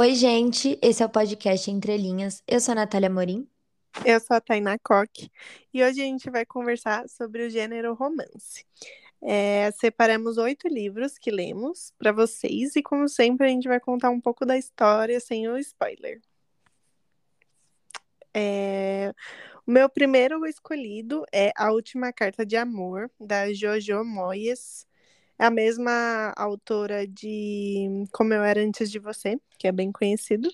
Oi, gente, esse é o podcast Entre Linhas. Eu sou a Natália Morim. Eu sou a Tainá Koch e hoje a gente vai conversar sobre o gênero romance. É, separamos oito livros que lemos para vocês e, como sempre, a gente vai contar um pouco da história sem o spoiler. É, o meu primeiro escolhido é A Última Carta de Amor, da Jojo Moyes. É a mesma autora de Como Eu Era Antes de Você, que é bem conhecido.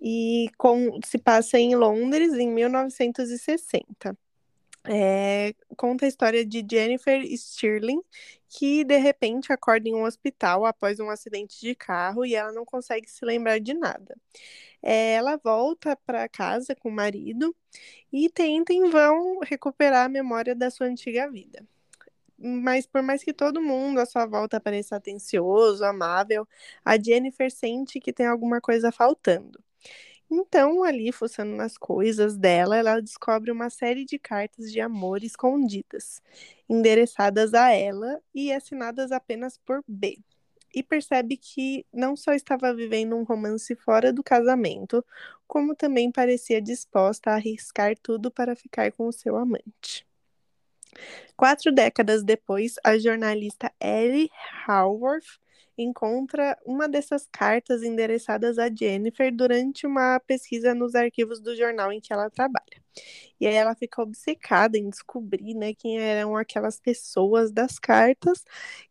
E com, se passa em Londres, em 1960. É, conta a história de Jennifer Stirling, que de repente acorda em um hospital após um acidente de carro e ela não consegue se lembrar de nada. É, ela volta para casa com o marido e tenta em vão recuperar a memória da sua antiga vida. Mas por mais que todo mundo à sua volta pareça atencioso, amável, a Jennifer sente que tem alguma coisa faltando. Então, ali, fuçando nas coisas dela, ela descobre uma série de cartas de amor escondidas, endereçadas a ela e assinadas apenas por B. E percebe que não só estava vivendo um romance fora do casamento, como também parecia disposta a arriscar tudo para ficar com o seu amante. Quatro décadas depois, a jornalista Ellie Haworth encontra uma dessas cartas endereçadas a Jennifer durante uma pesquisa nos arquivos do jornal em que ela trabalha. E aí ela fica obcecada em descobrir né, quem eram aquelas pessoas das cartas,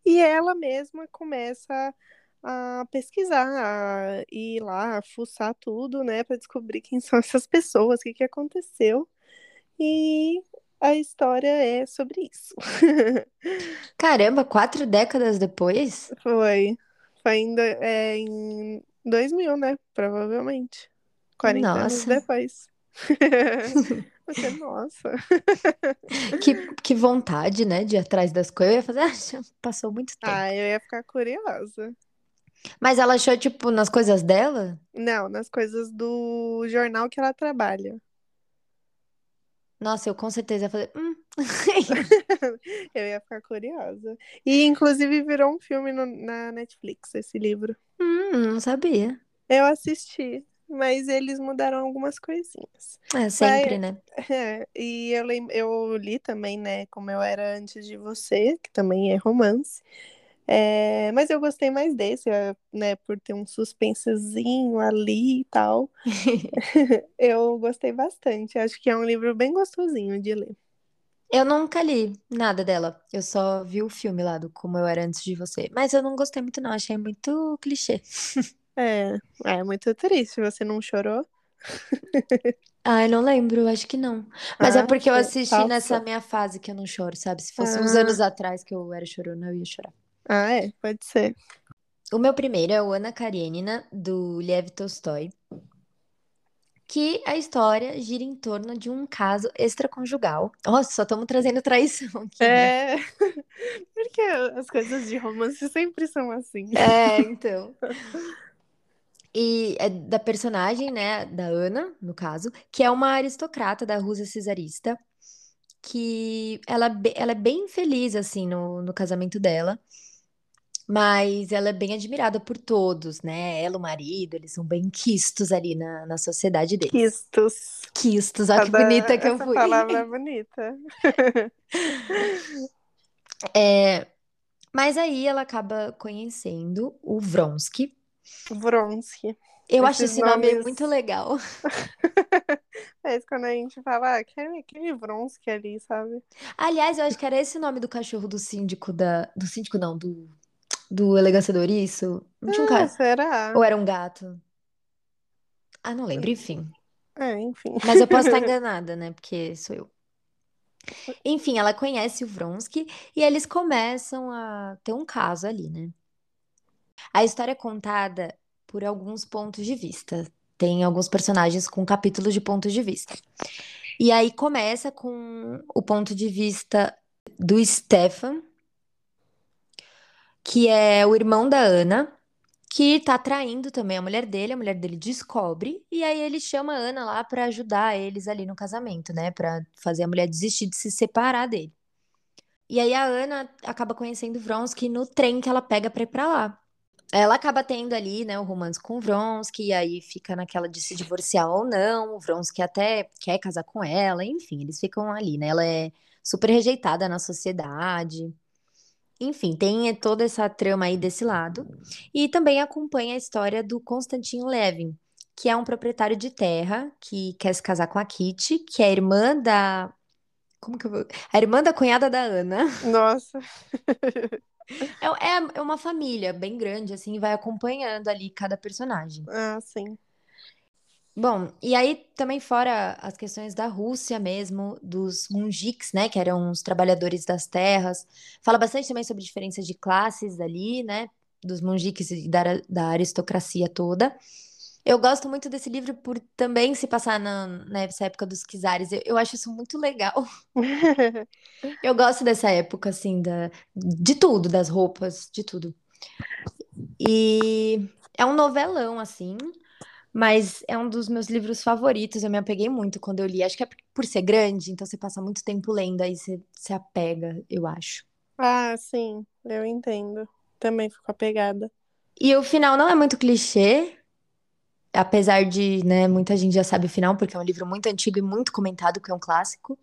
e ela mesma começa a pesquisar, a ir lá, a fuçar tudo, né, para descobrir quem são essas pessoas, o que, que aconteceu. E a história é sobre isso. Caramba, quatro décadas depois? Foi. Foi ainda é, em 2000, né? Provavelmente. 40 anos Nossa, depois. Você, nossa. que, que vontade, né, de ir atrás das coisas. Eu ia fazer, ah, já passou muito tempo. Ah, eu ia ficar curiosa. Mas ela achou, tipo, nas coisas dela? Não, nas coisas do jornal que ela trabalha. Nossa, eu com certeza ia fazer. Hum. Eu ia ficar curiosa. E, inclusive, virou um filme no- na Netflix, esse livro. hum, não sabia. Eu assisti, mas eles mudaram algumas coisinhas. É sempre, Mas, né? é, e eu, eu li também, né, Como Eu Era Antes de Você, que também é romance. É, mas eu gostei mais desse, é, né, por ter um suspensezinho ali e tal. Eu gostei bastante. Acho que é um livro bem gostosinho de ler. Eu nunca li nada dela. Eu só vi o filme lá do Como Eu Era Antes de Você. Mas eu não gostei muito, não. Achei muito clichê. É, é muito triste. Você não chorou? Ai, não lembro, acho que não. Mas é Ah, porque eu assisti nessa minha fase que eu não choro, sabe? Se fosse uns Ah, anos atrás que eu era chorona, eu ia chorar. Ah, é, pode ser. O meu primeiro é o Ana Karenina, do Lev Tolstói, que a história gira em torno de um caso extraconjugal. Nossa, só estamos trazendo traição aqui, né? É, porque as coisas de romance sempre são assim. É, então. E é da personagem, né, da Ana, no caso, que é uma aristocrata da Rússia czarista, que ela, é ela é bem feliz, assim, no, no casamento dela, mas ela é bem admirada por todos, né? Ela, o marido, eles são bem quistos ali na, na sociedade deles. Quistos. Quistos, olha que bonita que eu fui. palavra é bonita. É, mas aí ela acaba conhecendo o Vronsky. Vronsky. Eu acho esse nome nomes. muito legal. É quando a gente fala, ah, aquele, aquele Vronsky ali, sabe? Aliás, eu acho que era esse o nome do cachorro do síndico da. Do síndico, não, do, do Elegância Ouriço. Não tinha um Ah, cara. será? Ou era um gato? Ah, não lembro, enfim. É, enfim. Mas eu posso estar enganada, né? Porque sou eu. Enfim, ela conhece o Vronsky e eles começam a ter um caso ali, né? A história é contada por alguns pontos de vista. Tem alguns personagens com capítulos de pontos de vista. E aí começa com o ponto de vista do Stefan, que é o irmão da Ana, que tá traindo também a mulher dele, a mulher dele descobre, e aí ele chama a Ana lá pra ajudar eles ali no casamento, né? Pra fazer a mulher desistir de se separar dele. E aí a Ana acaba conhecendo Vronsky no trem que ela pega pra ir pra lá. ela acaba tendo ali, né, o romance com Vronsky, e aí fica naquela de se divorciar ou não. O Vronsky até quer casar com ela, enfim, eles ficam ali, né? Ela é super rejeitada na sociedade. Enfim, tem toda essa trama aí desse lado. E também acompanha a história do Konstantin Levin, que é um proprietário de terra que quer se casar com a Kitty, que é a irmã da. Como que eu vou. A irmã da cunhada da Ana. Nossa. É, é, é uma família bem grande, assim, vai acompanhando ali cada personagem. Ah, sim. Bom, e aí também fora as questões da Rússia mesmo, dos munjiks, né, que eram os trabalhadores das terras. Fala bastante também sobre diferenças de classes ali, né, dos munjiks e da, da aristocracia toda. Eu gosto muito desse livro por também se passar na, nessa época dos czares. Eu, eu acho isso muito legal. Eu gosto dessa época, assim, da, de tudo, das roupas, de tudo. E é um novelão, assim, mas é um dos meus livros favoritos. Eu me apeguei muito quando eu li. Acho que é por ser grande, então você passa muito tempo lendo, aí você se apega, eu acho. Ah, sim, eu entendo. Também fico apegada. E o final não é muito clichê, apesar de, né, muita gente já sabe o final, porque é um livro muito antigo e muito comentado, que é um clássico.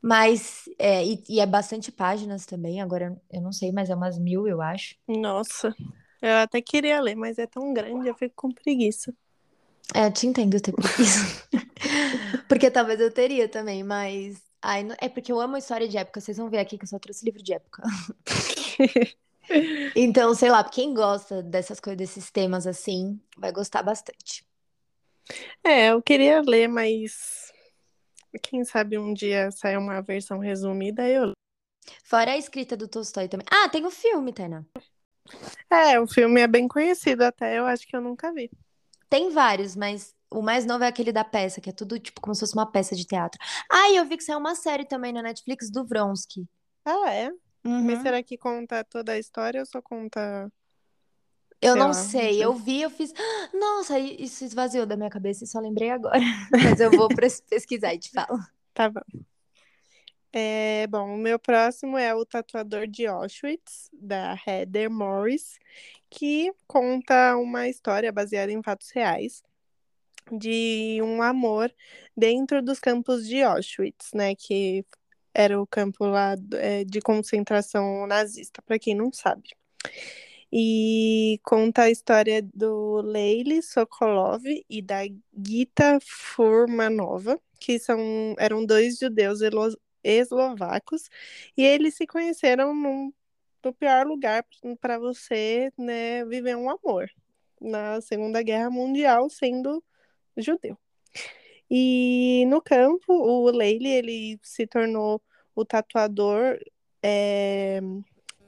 Mas, é, e, e é bastante páginas também, agora eu não sei, mas é umas mil, eu acho. Nossa, eu até queria ler, mas é tão grande, eu fico com preguiça. É, te entendo ter preguiça. porque talvez eu teria também, mas. Ai, não- é porque eu amo história de época. Vocês vão ver aqui que eu só trouxe livro de época. Então, sei lá, quem gosta dessas coisas, desses temas assim, vai gostar bastante. É, eu queria ler, mas quem sabe um dia sai uma versão resumida, eu. Fora a escrita do Tolstói também. Ah, tem o filme, Tainá. É, o filme é bem conhecido até, eu acho que eu nunca vi. Tem vários, mas o mais novo é aquele da peça, que é tudo tipo como se fosse uma peça de teatro. Ah, e eu vi que saiu uma série também na Netflix do Vronsky. Ah, é? Mas Uhum. será que conta toda a história ou só conta. Eu sei não lá, sei, eu vi, eu fiz. "Ah, Nossa, isso esvaziou da minha cabeça e só lembrei agora. Mas eu vou pesquisar e te falo. Tá bom. É, bom, o meu próximo é O Tatuador de Auschwitz, da Heather Morris, que conta uma história baseada em fatos reais de um amor dentro dos campos de Auschwitz, né? Que era o campo lá é, de concentração nazista, para quem não sabe. E conta a história do Leili Sokolov e da Gita Furmanova, que são, eram dois judeus eslovacos, e eles se conheceram num, no pior lugar para você né, viver um amor, na Segunda Guerra Mundial, sendo judeu. E no campo, o Leili ele se tornou o tatuador é,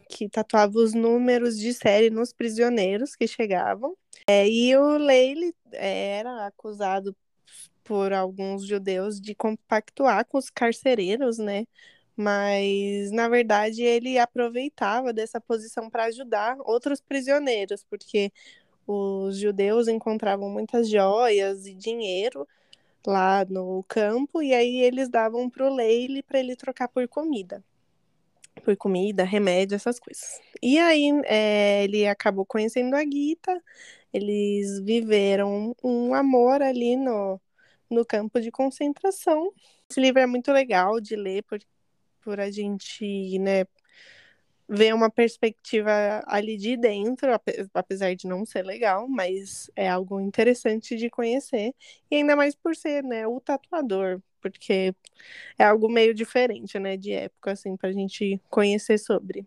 que tatuava os números de série nos prisioneiros que chegavam. É, e o Leili era acusado por alguns judeus de compactuar com os carcereiros, né? Mas, na verdade, ele aproveitava dessa posição para ajudar outros prisioneiros, porque os judeus encontravam muitas joias e dinheiro lá no campo, e aí eles davam para o Leile para ele trocar por comida. Por comida, remédio, essas coisas. E aí é, ele acabou conhecendo a Gita, eles viveram um amor ali no, no campo de concentração. Esse livro é muito legal de ler por, por a gente, né, ver uma perspectiva ali de dentro, apesar de não ser legal, mas é algo interessante de conhecer. E ainda mais por ser, né, o tatuador, porque é algo meio diferente, né, de época, assim, pra gente conhecer sobre.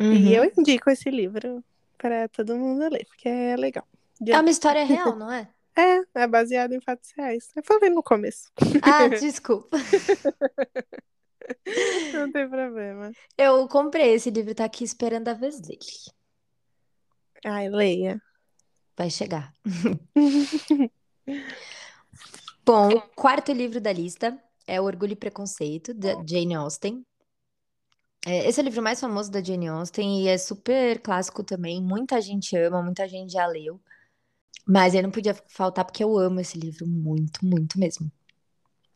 Uhum. E eu indico esse livro para todo mundo ler, porque é legal. É uma história real, não é? É, é baseado em fatos reais. Eu falei no começo. Ah, desculpa. Não tem problema. Eu comprei esse livro, tá aqui esperando a vez dele. Ai, leia. Vai chegar. Bom, o quarto livro da lista é O Orgulho e Preconceito, da Jane Austen. É, esse é o livro mais famoso da Jane Austen e é super clássico também. Muita gente ama, muita gente já leu. Mas aí não podia faltar porque eu amo esse livro muito, muito mesmo.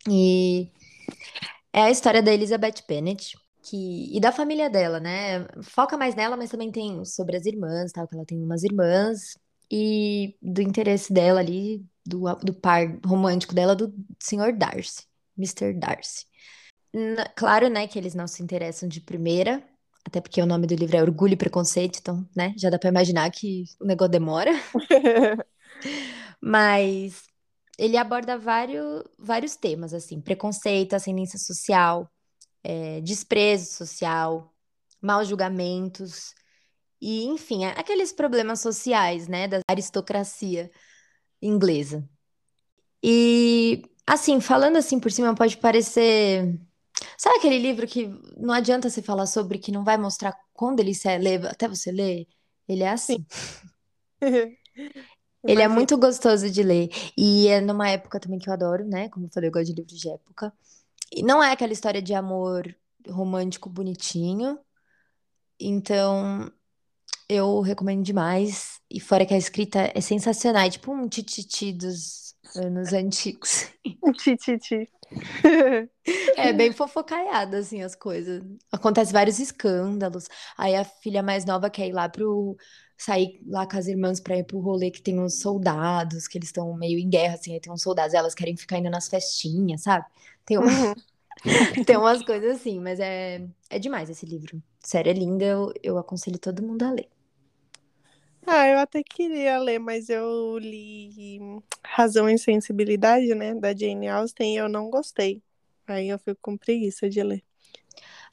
E é a história da Elizabeth Bennet, que e da família dela, né? Foca mais nela, mas também tem sobre as irmãs, tal, que ela tem umas irmãs e do interesse dela ali, do, do par romântico dela, do Sr. Darcy, Mr. Darcy. Na- claro, né, que eles não se interessam de primeira, até porque o nome do livro é Orgulho e Preconceito, então, né, já dá pra imaginar que o negócio demora. Mas ele aborda vários, vários temas, assim, preconceito, ascendência social, é, desprezo social, maus julgamentos, e, enfim, aqueles problemas sociais, né, da aristocracia inglesa. E, assim, falando assim por cima, pode parecer. Sabe aquele livro que não adianta você falar sobre, que não vai mostrar quando ele se lê, até você ler? Ele é Sim. assim. Ele é muito gostoso de ler. E é numa época também que eu adoro, né? Como eu falei, eu gosto de livros de época. E não é aquela história de amor romântico bonitinho. Então, eu recomendo demais. E fora que a escrita é sensacional. É tipo um tititi dos anos antigos. Ti, ti, ti. É bem fofocaiada, assim, as coisas. Acontece vários escândalos. Aí a filha mais nova quer ir lá pro... Sair lá com as irmãs pra ir pro rolê que tem uns soldados, que eles estão meio em guerra, assim, aí tem uns soldados, elas querem ficar indo nas festinhas, sabe? Tem, uma... Uhum. tem umas coisas assim, mas é, é demais esse livro. Sério, é lindo, eu, eu aconselho todo mundo a ler. Ah, eu até queria ler, mas eu li Razão e Sensibilidade, né, da Jane Austen, e eu não gostei. Aí eu fico com preguiça de ler.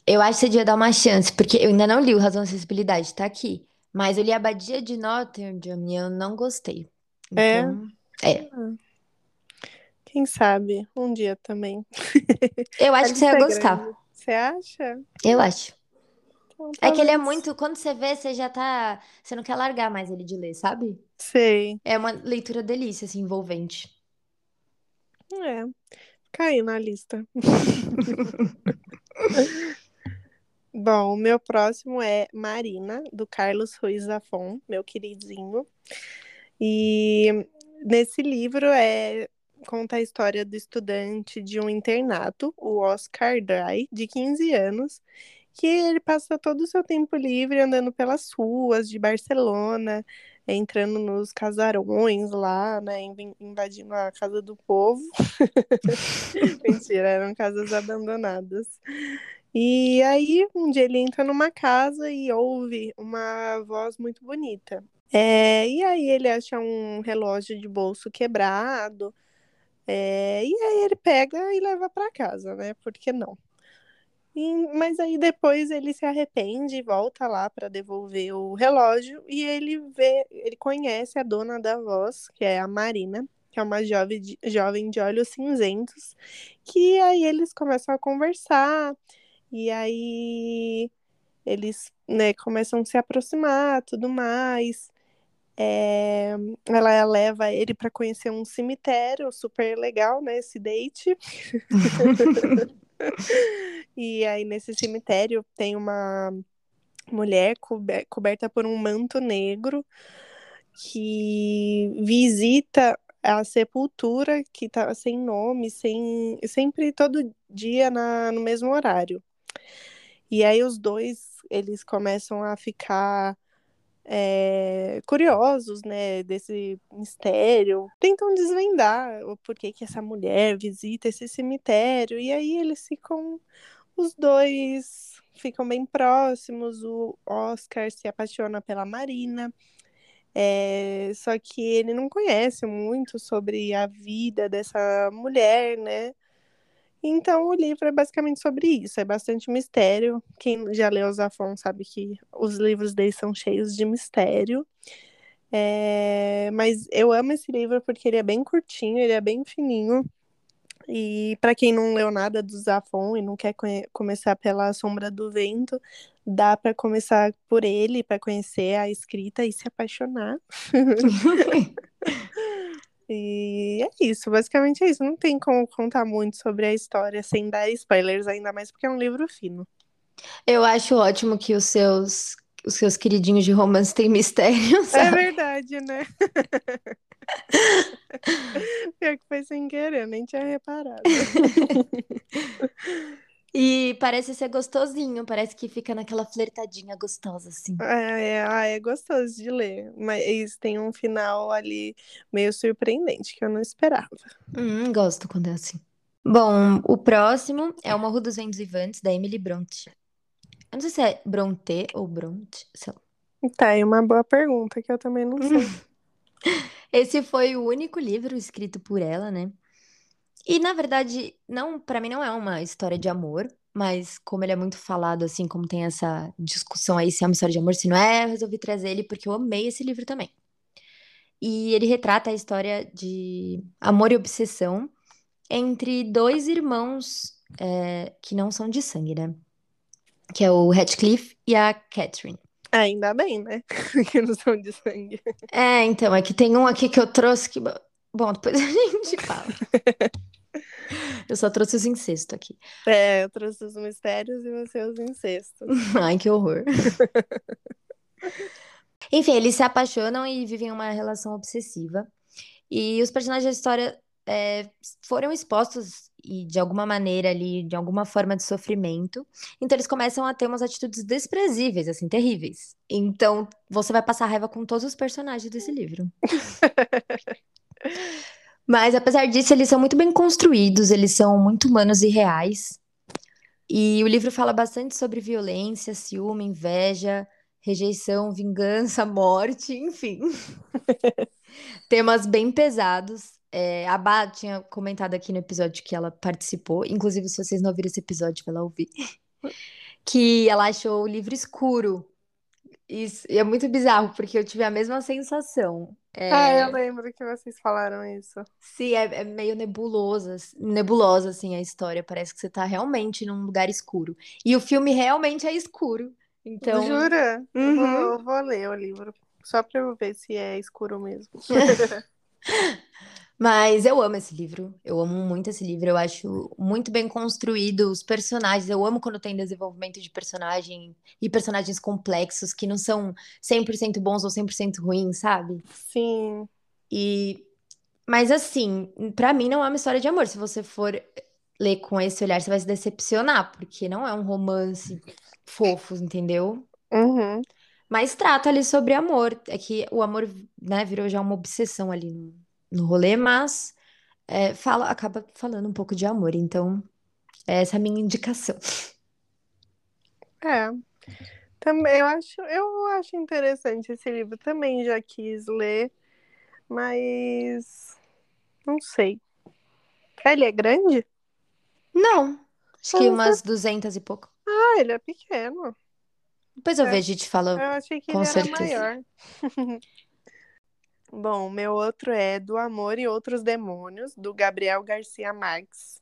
Eu acho que você devia dar uma chance, porque eu ainda não li o Razão e Sensibilidade, tá aqui. Mas eu li Abadia de Dame e eu não gostei. É? Então, é. Quem sabe um dia também. Eu acho que você ia é gostar. Você acha? Eu acho. Então, É que ele é muito. Quando você vê, você já tá. Você não quer largar mais ele de ler, sabe? Sei. É uma leitura delícia, assim, envolvente. É. Caiu na lista. Bom, o meu próximo é Marina, do Carlos Ruiz Zafón, meu queridinho. E nesse livro é conta a história do estudante de um internato, o Oscar Dry, de 15 anos, que ele passa todo o seu tempo livre andando pelas ruas de Barcelona, entrando nos casarões lá, né, inv- invadindo a casa do povo. Mentira, eram casas abandonadas. E aí, um dia ele entra numa casa e ouve uma voz muito bonita. É, e aí ele acha um relógio de bolso quebrado. é, e aí ele pega e leva para casa, né? Por que não? E- mas aí depois ele se arrepende e volta lá para devolver o relógio e ele vê, ele conhece a dona da voz, que é a Marina, que é uma jovem de, jovem de olhos cinzentos, que aí eles começam a conversar e aí eles, né, começam a se aproximar, tudo mais. É, ela leva ele para conhecer um cemitério super legal, né? Esse date. E aí, nesse cemitério, tem uma mulher cobe- coberta por um manto negro que visita a sepultura que tá sem nome, sem, sempre todo dia na, no mesmo horário. E aí os dois, eles começam a ficar é, curiosos, né, desse mistério, tentam desvendar o porquê que essa mulher visita esse cemitério, e aí eles ficam, os dois ficam bem próximos, o Oscar se apaixona pela Marina, é, só que ele não conhece muito sobre a vida dessa mulher, né, então, o livro é basicamente sobre isso, é bastante mistério. Quem já leu Zafon sabe que os livros dele são cheios de mistério. É, Mas eu amo esse livro porque ele é bem curtinho, ele é bem fininho. E para quem não leu nada do Zafon e não quer começar pela Sombra do Vento, dá para começar por ele, para conhecer a escrita e se apaixonar. E é isso, basicamente é isso. Não tem como contar muito sobre a história sem dar spoilers, ainda mais porque é um livro fino. Eu acho ótimo que os seus, os seus queridinhos de romance têm mistério, É sabe? verdade, né? Pior que foi sem querer, eu nem tinha reparado. E parece ser gostosinho, parece que fica naquela flertadinha gostosa, assim. É, é, ah, é gostoso de ler, mas tem um final ali meio surpreendente que eu não esperava. Hum, gosto quando é assim. Bom, o próximo é O Morro dos Ventos Vivantes, da Emily Bronte. Eu não sei se é Bronte ou Bronte, sei lá. Tá, é uma boa pergunta que eu também não sei. Esse foi o único livro escrito por ela, né? E na verdade, não, para mim não é uma história de amor, mas como ele é muito falado assim, como tem essa discussão aí se é uma história de amor, se não é, eu resolvi trazer ele porque eu amei esse livro também. E ele retrata a história de amor e obsessão entre dois irmãos é, que não são de sangue, né? Que é o Radcliffe e a Catherine. Ainda bem, né? que não são de sangue. É, então, é que tem um aqui que eu trouxe que. Bom, depois a gente fala. Eu só trouxe os incestos aqui. É, eu trouxe os mistérios e você os incestos. Ai, que horror. Enfim, eles se apaixonam e vivem uma relação obsessiva. E os personagens da história é, foram expostos e de alguma maneira ali, de alguma forma de sofrimento. Então eles começam a ter umas atitudes desprezíveis, assim, terríveis. Então você vai passar raiva com todos os personagens desse livro. Mas apesar disso, eles são muito bem construídos, eles são muito humanos e reais. E o livro fala bastante sobre violência, ciúme, inveja, rejeição, vingança, morte, enfim. Temas bem pesados. É, a Bá tinha comentado aqui no episódio que ela participou, inclusive se vocês não ouviram esse episódio, vai lá ouvir, que ela achou o livro escuro. Isso, e é muito bizarro, porque eu tive a mesma sensação. É... Ah, eu lembro que vocês falaram isso. Sim, é, é, meio nebulosa, nebulosa, assim, a história. Parece que você tá realmente num lugar escuro. E o filme realmente é escuro. Então. Jura? Uhum. Vou, eu vou ler o livro. Só pra eu ver se é escuro mesmo. Mas eu amo esse livro, eu amo muito esse livro, eu acho muito bem construído os personagens, eu amo quando tem desenvolvimento de personagem e personagens complexos que não são 100% bons ou 100% ruins, sabe? Sim. E mas assim, para mim não é uma história de amor, se você for ler com esse olhar, você vai se decepcionar, porque não é um romance fofo, entendeu? Uhum. Mas trata ali sobre amor, é que o amor, né, virou já uma obsessão ali no no rolê, mas é, fala, acaba falando um pouco de amor. Então, essa é a minha indicação. É. Também eu acho, eu acho interessante esse livro. Também já quis ler, mas não sei. Ele é grande? Não. Acho que umas duzentas e pouco. Ah, ele é pequeno. Depois eu é. vejo e te falo. Eu achei que com ele certeza. era maior. Bom, meu outro é Do Amor e Outros Demônios, do Gabriel Garcia Marques,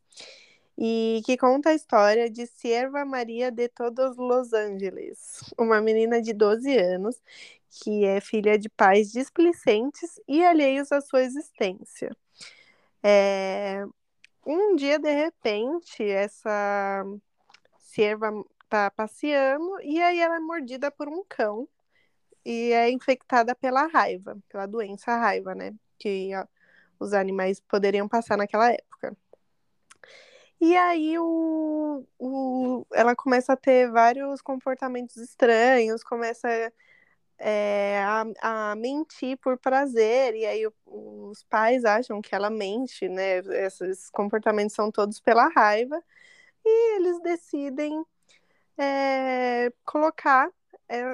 e que conta a história de Sierva Maria de Todos Los Angeles, uma menina de 12 anos que é filha de pais displicentes e alheios à sua existência. É... Um dia, de repente, essa Sierva está passeando e aí ela é mordida por um cão e é infectada pela raiva, pela doença raiva, né? Que ó, os animais poderiam passar naquela época. E aí o, o, ela começa a ter vários comportamentos estranhos, começa é, a, a, mentir por prazer, e aí o, os pais acham que ela mente, né? Esses comportamentos são todos pela raiva, e eles decidem é, colocar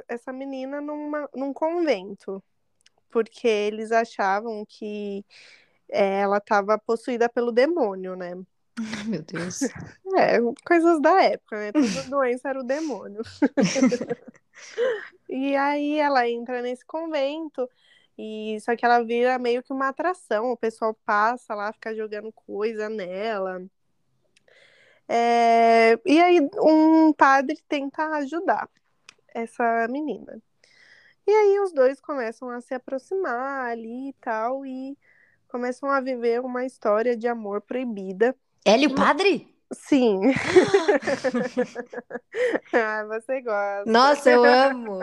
essa menina numa, num convento, porque eles achavam que é, ela estava possuída pelo demônio, né? Meu Deus. É, coisas da época, né? Toda doença era o demônio. e aí ela entra nesse convento, e só que ela vira meio que uma atração. O pessoal passa lá, fica jogando coisa nela. É... E aí um padre tenta ajudar essa menina. E aí os dois começam a se aproximar ali e tal, e começam a viver uma história de amor proibida. Ele, o padre? Sim. ah, você gosta. Nossa, eu amo.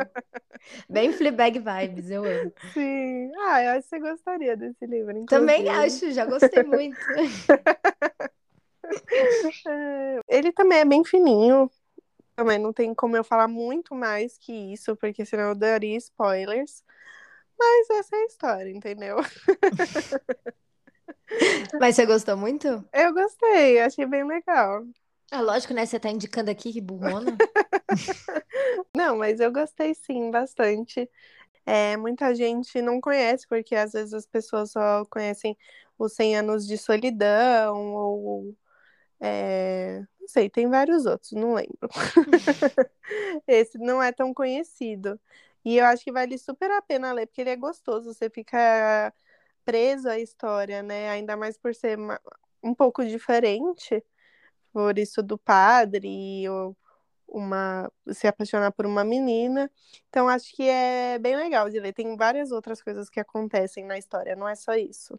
Bem Fleabag vibes, eu amo. Sim. Ah, eu acho que você gostaria desse livro. Inclusive. Também acho, já gostei muito. É, Ele também é bem fininho. Também não tem como eu falar muito mais que isso, porque senão eu daria spoilers. Mas essa é a história, entendeu? Mas você gostou muito? Eu gostei, achei bem legal. Ah, lógico, né? Você tá indicando aqui que burrona. Não, mas eu gostei sim, bastante. É, muita gente não conhece, porque às vezes as pessoas só conhecem os 100 anos de solidão, ou. É, não sei, tem vários outros, não lembro. Esse não é tão conhecido. E eu acho que vale super a pena ler, porque ele é gostoso, você fica preso à história, né? Ainda mais por ser um pouco diferente, por isso do padre, ou uma se apaixonar por uma menina. Então acho que é bem legal de ler. Tem várias outras coisas que acontecem na história, não é só isso.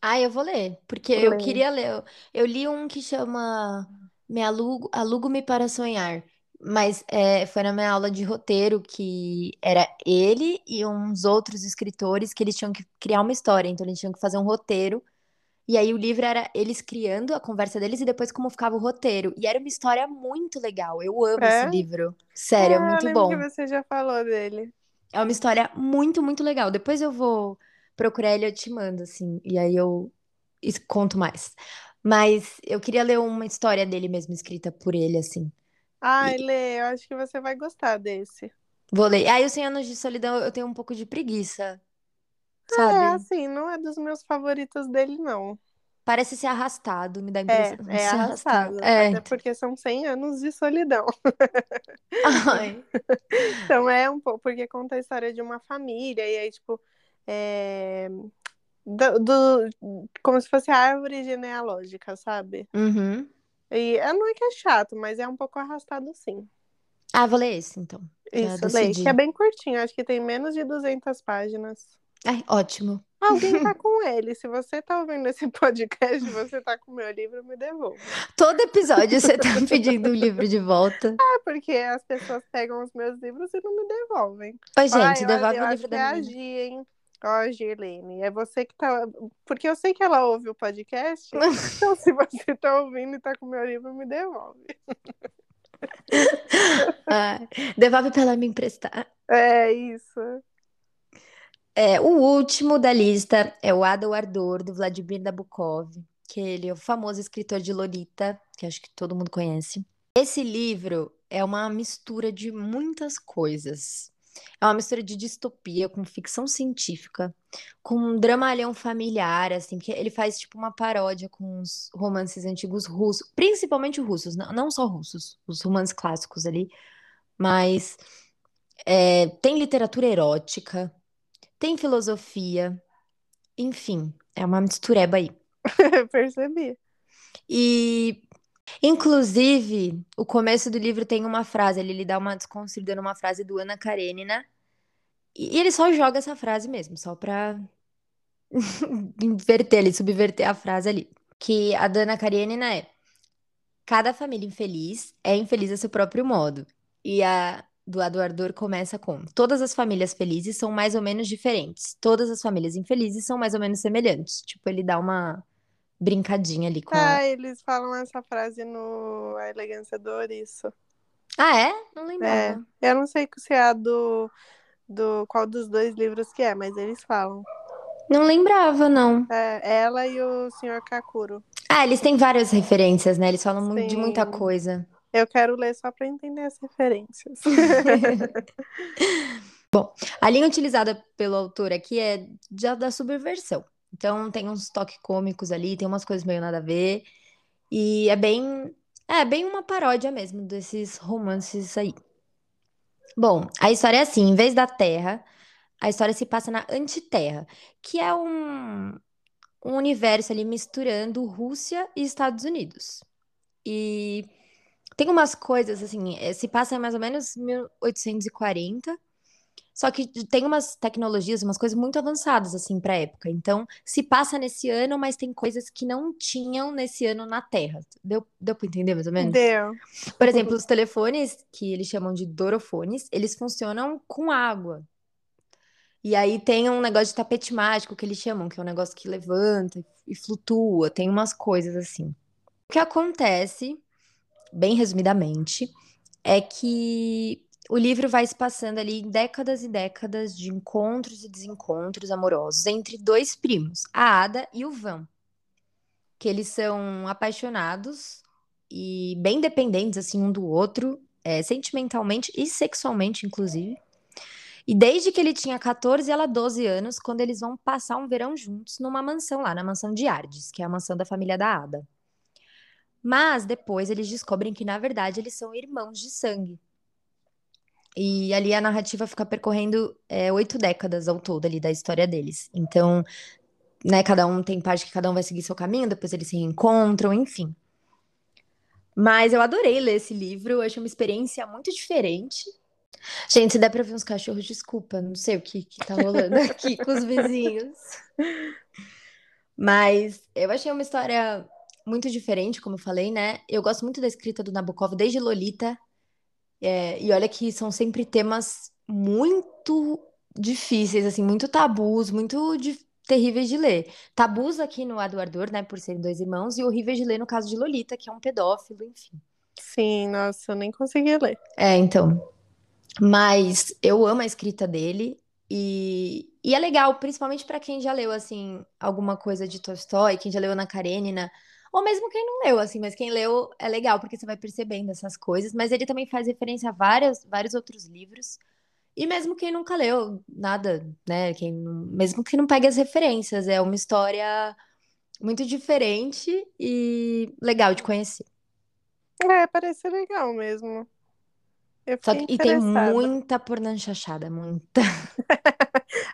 Ah, eu vou ler, porque eu Lê. queria ler. Eu, eu li um que chama Me Alugo, Alugo-me para Sonhar, mas é, foi na minha aula de roteiro que era ele e uns outros escritores que eles tinham que criar uma história, então eles tinham que fazer um roteiro. E aí o livro era eles criando a conversa deles e depois como ficava o roteiro. E era uma história muito legal. Eu amo esse É? livro. Sério, é eu muito lembro que bom. você já falou dele. É uma história muito, muito legal. Depois eu vou procurar ele eu te mando, assim. E aí eu conto mais. Mas eu queria ler uma história dele mesmo, escrita por ele, assim. Ai, E Lê, eu acho que você vai gostar desse. vou ler. Aí, os 100 Anos de Solidão, eu tenho um pouco de preguiça, É, sabe? assim, não é dos meus favoritos dele, não. Parece ser arrastado, me dá a É, impressão é ser arrastado. arrastado. É, Até porque são 100 anos de solidão. Ai. Então é um pouco, porque conta a história de uma família, e aí, tipo, é, do, do- como se fosse a árvore genealógica, sabe? Uhum. E é, não é que é chato, mas é um pouco arrastado, sim. Ah, vou ler esse, então. Isso, Lê, que é bem curtinho, acho que tem menos de 200 páginas. Ai, ótimo. Alguém tá com ele. Se você tá ouvindo esse podcast, você tá com o meu livro, me devolva. Todo episódio você tá pedindo o livro de volta. É porque as pessoas pegam os meus livros e não me devolvem. Oi, gente, devolve o livro é da a menina. Gi, hein? Ó, Girlene, é você que tá. Porque eu sei que ela ouve o podcast, então se você tá ouvindo e tá com o meu livro, me devolve. Ai, devolve pra ela me emprestar. É isso. É, o último da lista é o Ada o Ardor, do Vladimir Nabokov, que ele é o famoso escritor de Lolita, que acho que todo mundo conhece. Esse livro é uma mistura de muitas coisas. É uma mistura de distopia com ficção científica, com um dramalhão familiar, assim, que ele faz tipo uma paródia com os romances antigos russos, principalmente russos, não, não só russos, os romances clássicos ali, mas é, tem literatura erótica, tem filosofia, enfim, é uma mistureba aí. Percebi. E, inclusive, o começo do livro tem uma frase, ele, ele dá uma desconstruída numa frase do Ana Karenina, e ele só joga essa frase mesmo, só pra inverter ali, subverter a frase ali. Que a da Ana Karenina é: cada família infeliz é infeliz a seu próprio modo. E a do Aduardor começa com: todas as famílias felizes são mais ou menos diferentes, todas as famílias infelizes são mais ou menos semelhantes. Tipo, ele dá uma brincadinha ali com a. Ah, eles falam essa frase no A Elegância do Ouriço. Ah, é? Não É, lembrava. eu não sei se é a do, do qual dos dois livros que é, mas eles falam. Não lembrava, não. É, ela e o Sr. Kakuro. Ah, eles têm várias referências, né? Eles falam muito de muita Sim. coisa. Eu quero ler só para entender as referências. A linha utilizada pelo autor aqui é já da subversão. Então tem uns toques cômicos ali, tem umas coisas meio nada a ver. E é bem, é bem uma paródia mesmo desses romances aí. Bom, a história é assim, em vez da Terra, a história se passa na Antiterra, que é um, um universo ali misturando Rússia e Estados Unidos. E tem umas coisas assim, eh, se passa mais ou menos 1840. Só que tem umas tecnologias, umas coisas muito avançadas, assim, pra época. Então, se passa nesse ano, mas tem coisas que não tinham nesse ano na Terra. Deu, deu pra entender, mais ou menos? Deu. Por exemplo, os telefones, que eles chamam de dorofones, eles funcionam com água. E aí tem um negócio de tapete mágico que eles chamam, que é um negócio que levanta e flutua. Tem umas coisas assim. O que acontece, bem resumidamente, é que o livro vai se passando ali em décadas e décadas de encontros e desencontros amorosos entre dois primos, a Ada e o Van. Que eles são apaixonados e bem dependentes assim um do outro, é, sentimentalmente e sexualmente, inclusive. E desde que ele tinha 14 e ela 12 anos, quando eles vão passar um verão juntos numa mansão lá, na mansão de Ardes, que é a mansão da família da Ada. Mas depois eles descobrem que, na verdade, eles são irmãos de sangue. E ali a narrativa fica percorrendo é, oito décadas ao todo ali da história deles. Então, né, cada um tem parte que cada um vai seguir seu caminho, depois eles se reencontram, enfim. Mas eu adorei ler esse livro, achei uma experiência muito diferente. Gente, se der pra ver uns cachorros, desculpa, não sei o que, que tá rolando aqui com os vizinhos. Mas eu achei uma história muito diferente, como eu falei, né? Eu gosto muito da escrita do Nabokov desde Lolita. É, e olha que são sempre temas muito difíceis, assim, muito tabus, muito de, terríveis de ler. Tabus aqui no Aduardor, né, por serem dois irmãos, e horríveis de ler no caso de Lolita, que é um pedófilo, enfim. Sim, nossa, eu nem consegui ler. É, então. Mas eu amo a escrita dele e, e é legal, principalmente para quem já leu assim alguma coisa de Tolstói, quem já leu Ana Karenina, ou mesmo quem não leu assim, mas quem leu é legal porque você vai percebendo essas coisas, mas ele também faz referência a várias, vários outros livros. E mesmo quem nunca leu nada, né, quem mesmo que não pegue as referências, é uma história muito diferente e legal de conhecer. É, parece legal mesmo. Eu Só que, e tem muita pornchachada, muita.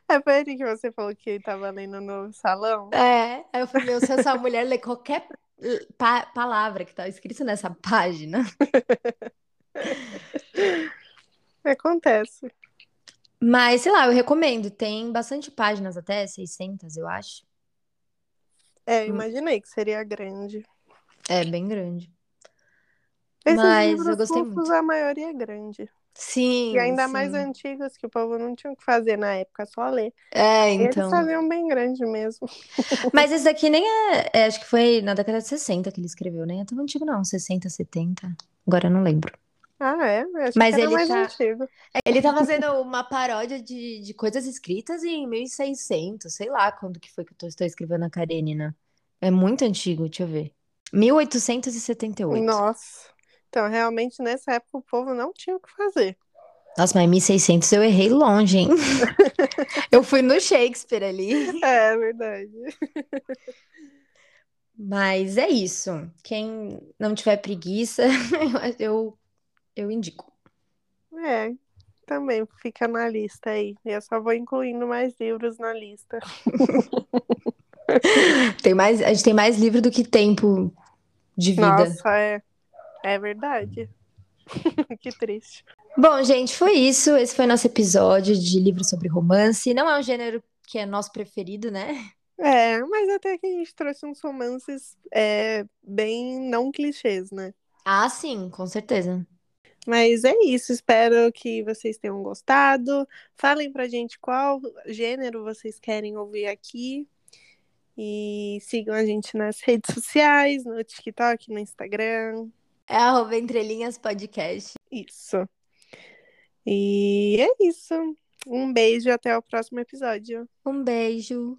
É foi ele que você falou que tava lendo no salão? É, aí eu falei, meu, se essa mulher ler qualquer eh, pa- palavra que tá escrito nessa página. Acontece. Mas, sei lá, eu recomendo. Tem bastante páginas, até 600, eu acho. É, Hum. imaginei que seria grande. É bem grande. Esses Mas eu livros gostei fofos, muito. a maioria é grande. Sim, E ainda mais sim. antigos, que o povo não tinha o que fazer na época, só ler. É, E eles então. faziam bem grande mesmo. Mas esse daqui nem é, é, Acho que foi na década de 60 que ele escreveu, nem é tão antigo, não. 60, 70. Agora eu não lembro. Ah, é? Eu acho Mas ele mais tá- antigo. Ele tá fazendo uma paródia de, de coisas escritas em 1600, sei lá quando que foi que eu estou escrevendo a Karenina. É muito antigo, deixa eu ver. 1878. Nossa. Então, realmente, nessa época, o povo não tinha o que fazer. Nossa, mas 1600 eu errei longe, hein? Eu fui no Shakespeare ali. É verdade. Mas é isso. Quem não tiver preguiça, eu, eu indico. É, também fica na lista aí. Eu só vou incluindo mais livros na lista. Tem mais, a gente tem mais livro do que tempo de vida. Nossa, é. É verdade. que triste. Bom, gente, foi isso. Esse foi nosso episódio de livro sobre romance. Não é um gênero que é nosso preferido, né? É, mas até que a gente trouxe uns romances é, bem não clichês, né? Ah, sim, com certeza. Mas é isso, espero que vocês tenham gostado. Falem pra gente qual gênero vocês querem ouvir aqui. E sigam a gente nas redes sociais, no TikTok, no Instagram. É arroba Entrelinhas Podcast. Isso. E é isso. Um beijo e até o próximo episódio. Um beijo.